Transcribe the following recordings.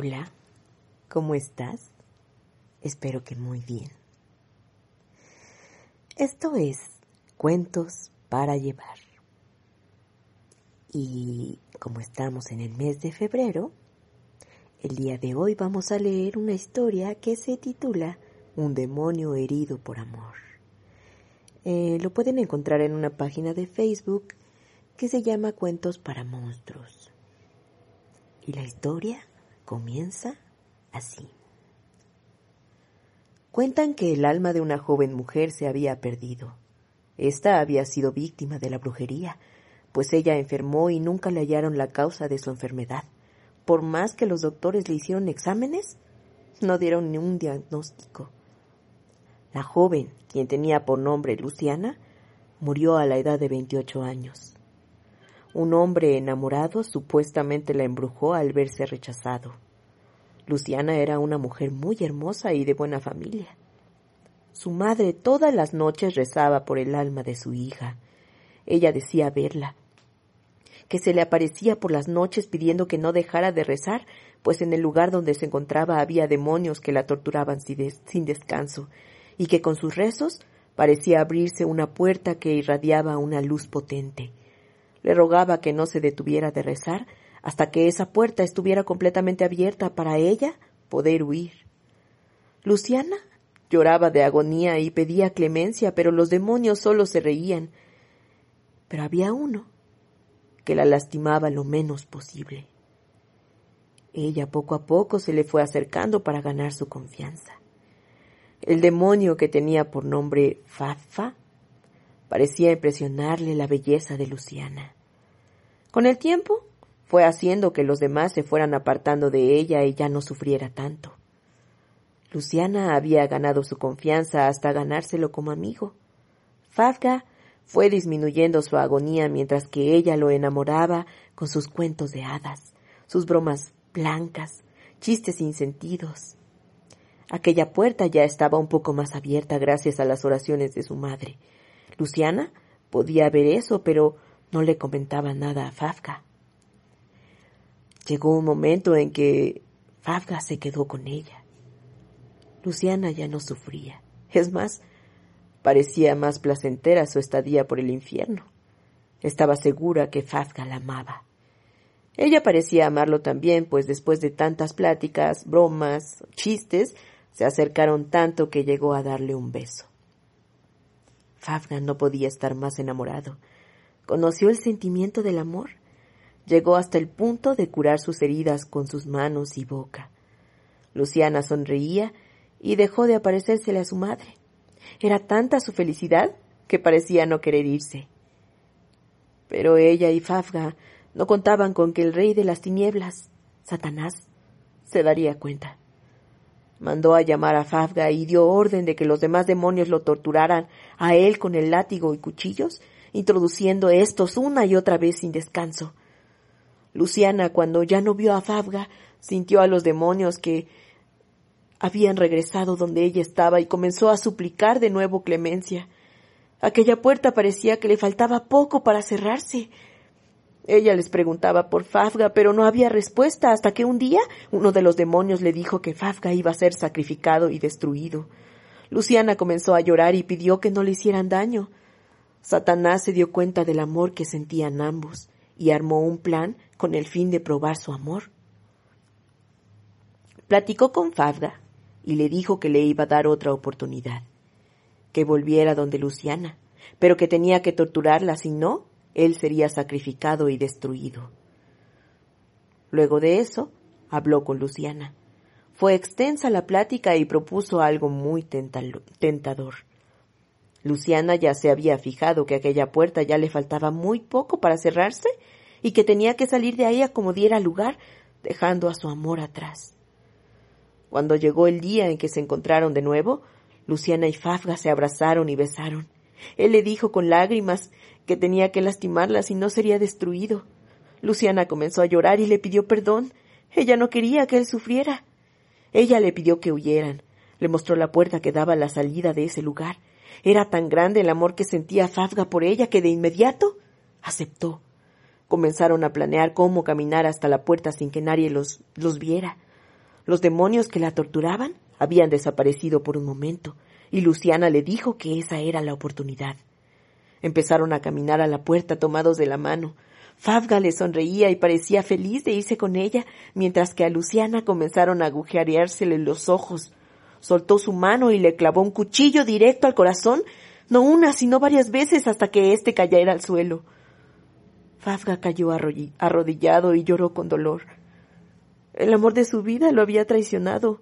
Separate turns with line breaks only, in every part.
Hola, ¿cómo estás? Espero que muy bien. Esto es Cuentos para llevar. Y como estamos en el mes de febrero, el día de hoy vamos a leer una historia que se titula Un demonio herido por amor. Eh, lo pueden encontrar en una página de Facebook que se llama Cuentos para Monstruos. Y la historia comienza así. Cuentan que el alma de una joven mujer se había perdido. Esta había sido víctima de la brujería, pues ella enfermó y nunca le hallaron la causa de su enfermedad. Por más que los doctores le hicieron exámenes, no dieron ni un diagnóstico. La joven, quien tenía por nombre Luciana, murió a la edad de 28 años. Un hombre enamorado supuestamente la embrujó al verse rechazado. Luciana era una mujer muy hermosa y de buena familia. Su madre todas las noches rezaba por el alma de su hija. Ella decía verla, que se le aparecía por las noches pidiendo que no dejara de rezar, pues en el lugar donde se encontraba había demonios que la torturaban sin descanso, y que con sus rezos parecía abrirse una puerta que irradiaba una luz potente. Le rogaba que no se detuviera de rezar hasta que esa puerta estuviera completamente abierta para ella poder huir. Luciana lloraba de agonía y pedía clemencia, pero los demonios solo se reían. Pero había uno que la lastimaba lo menos posible. Ella poco a poco se le fue acercando para ganar su confianza. El demonio que tenía por nombre Fafa parecía impresionarle la belleza de Luciana. Con el tiempo fue haciendo que los demás se fueran apartando de ella y ya no sufriera tanto. Luciana había ganado su confianza hasta ganárselo como amigo. Fafga fue disminuyendo su agonía mientras que ella lo enamoraba con sus cuentos de hadas, sus bromas blancas, chistes sin sentidos, Aquella puerta ya estaba un poco más abierta gracias a las oraciones de su madre. Luciana podía ver eso, pero no le comentaba nada a Fafga. Llegó un momento en que Fafga se quedó con ella. Luciana ya no sufría. Es más, parecía más placentera su estadía por el infierno. Estaba segura que Fafga la amaba. Ella parecía amarlo también, pues después de tantas pláticas, bromas, chistes, se acercaron tanto que llegó a darle un beso. Fafna no podía estar más enamorado. Conoció el sentimiento del amor. Llegó hasta el punto de curar sus heridas con sus manos y boca. Luciana sonreía y dejó de aparecérsele a su madre. Era tanta su felicidad que parecía no querer irse. Pero ella y Fafga no contaban con que el rey de las tinieblas, Satanás, se daría cuenta. Mandó a llamar a Fafga y dio orden de que los demás demonios lo torturaran a él con el látigo y cuchillos, introduciendo estos una y otra vez sin descanso. Luciana, cuando ya no vio a Fafga, sintió a los demonios que habían regresado donde ella estaba y comenzó a suplicar de nuevo clemencia. Aquella puerta parecía que le faltaba poco para cerrarse. Ella les preguntaba por Fafga, pero no había respuesta hasta que un día uno de los demonios le dijo que Fafga iba a ser sacrificado y destruido. Luciana comenzó a llorar y pidió que no le hicieran daño. Satanás se dio cuenta del amor que sentían ambos y armó un plan con el fin de probar su amor. Platicó con Fafga y le dijo que le iba a dar otra oportunidad, que volviera donde Luciana, pero que tenía que torturarla si no, él sería sacrificado y destruido. Luego de eso, habló con Luciana. Fue extensa la plática y propuso algo muy tentador. Luciana ya se había fijado que aquella puerta ya le faltaba muy poco para cerrarse y que tenía que salir de ahí como diera lugar, dejando a su amor atrás. Cuando llegó el día en que se encontraron de nuevo, Luciana y Fafga se abrazaron y besaron. Él le dijo con lágrimas que tenía que lastimarla si no sería destruido. Luciana comenzó a llorar y le pidió perdón. Ella no quería que él sufriera. Ella le pidió que huyeran. Le mostró la puerta que daba a la salida de ese lugar. Era tan grande el amor que sentía Fafga por ella que de inmediato aceptó. Comenzaron a planear cómo caminar hasta la puerta sin que nadie los, los viera. Los demonios que la torturaban habían desaparecido por un momento, y Luciana le dijo que esa era la oportunidad. Empezaron a caminar a la puerta tomados de la mano. Fafga le sonreía y parecía feliz de irse con ella, mientras que a Luciana comenzaron a agujereársele los ojos. Soltó su mano y le clavó un cuchillo directo al corazón, no una, sino varias veces hasta que éste cayera al suelo. Fafga cayó arrodillado y lloró con dolor. El amor de su vida lo había traicionado,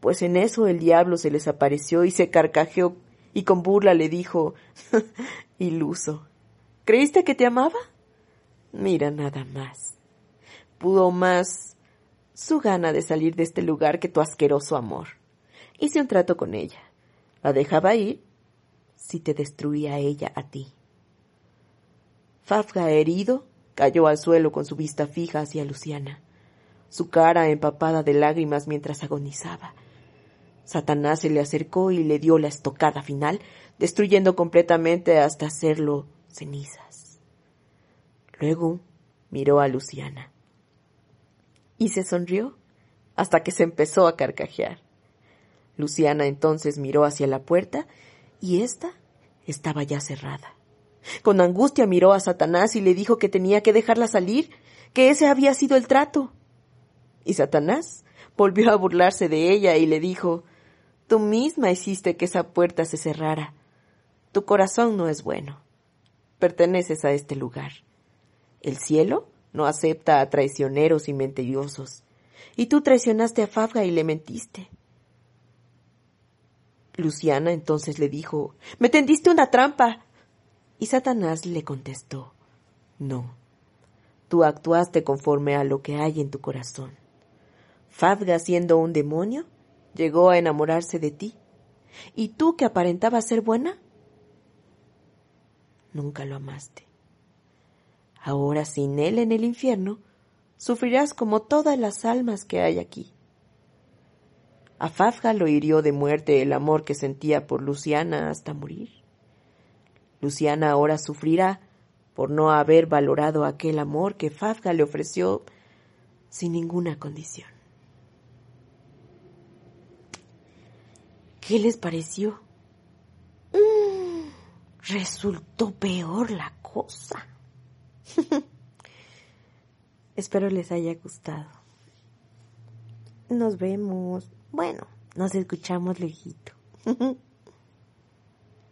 pues en eso el diablo se les apareció y se carcajeó y con burla le dijo Iluso. ¿Creíste que te amaba? Mira nada más. Pudo más su gana de salir de este lugar que tu asqueroso amor. Hice un trato con ella. La dejaba ir si te destruía ella a ti. Fafga, herido, cayó al suelo con su vista fija hacia Luciana, su cara empapada de lágrimas mientras agonizaba. Satanás se le acercó y le dio la estocada final, destruyendo completamente hasta hacerlo cenizas. Luego miró a Luciana y se sonrió hasta que se empezó a carcajear. Luciana entonces miró hacia la puerta y ésta estaba ya cerrada. Con angustia miró a Satanás y le dijo que tenía que dejarla salir, que ese había sido el trato. Y Satanás volvió a burlarse de ella y le dijo Tú misma hiciste que esa puerta se cerrara. Tu corazón no es bueno. Perteneces a este lugar. El cielo no acepta a traicioneros y mentirosos. Y tú traicionaste a Fabga y le mentiste. Luciana entonces le dijo Me tendiste una trampa. Y Satanás le contestó, No, tú actuaste conforme a lo que hay en tu corazón. Fadga, siendo un demonio, llegó a enamorarse de ti. ¿Y tú que aparentabas ser buena? Nunca lo amaste. Ahora sin él en el infierno, sufrirás como todas las almas que hay aquí. A Fafga lo hirió de muerte el amor que sentía por Luciana hasta morir. Luciana ahora sufrirá por no haber valorado aquel amor que Fafga le ofreció sin ninguna condición. ¿Qué les pareció? Mm, resultó peor la cosa. Espero les haya gustado. Nos vemos. Bueno, nos escuchamos lejito.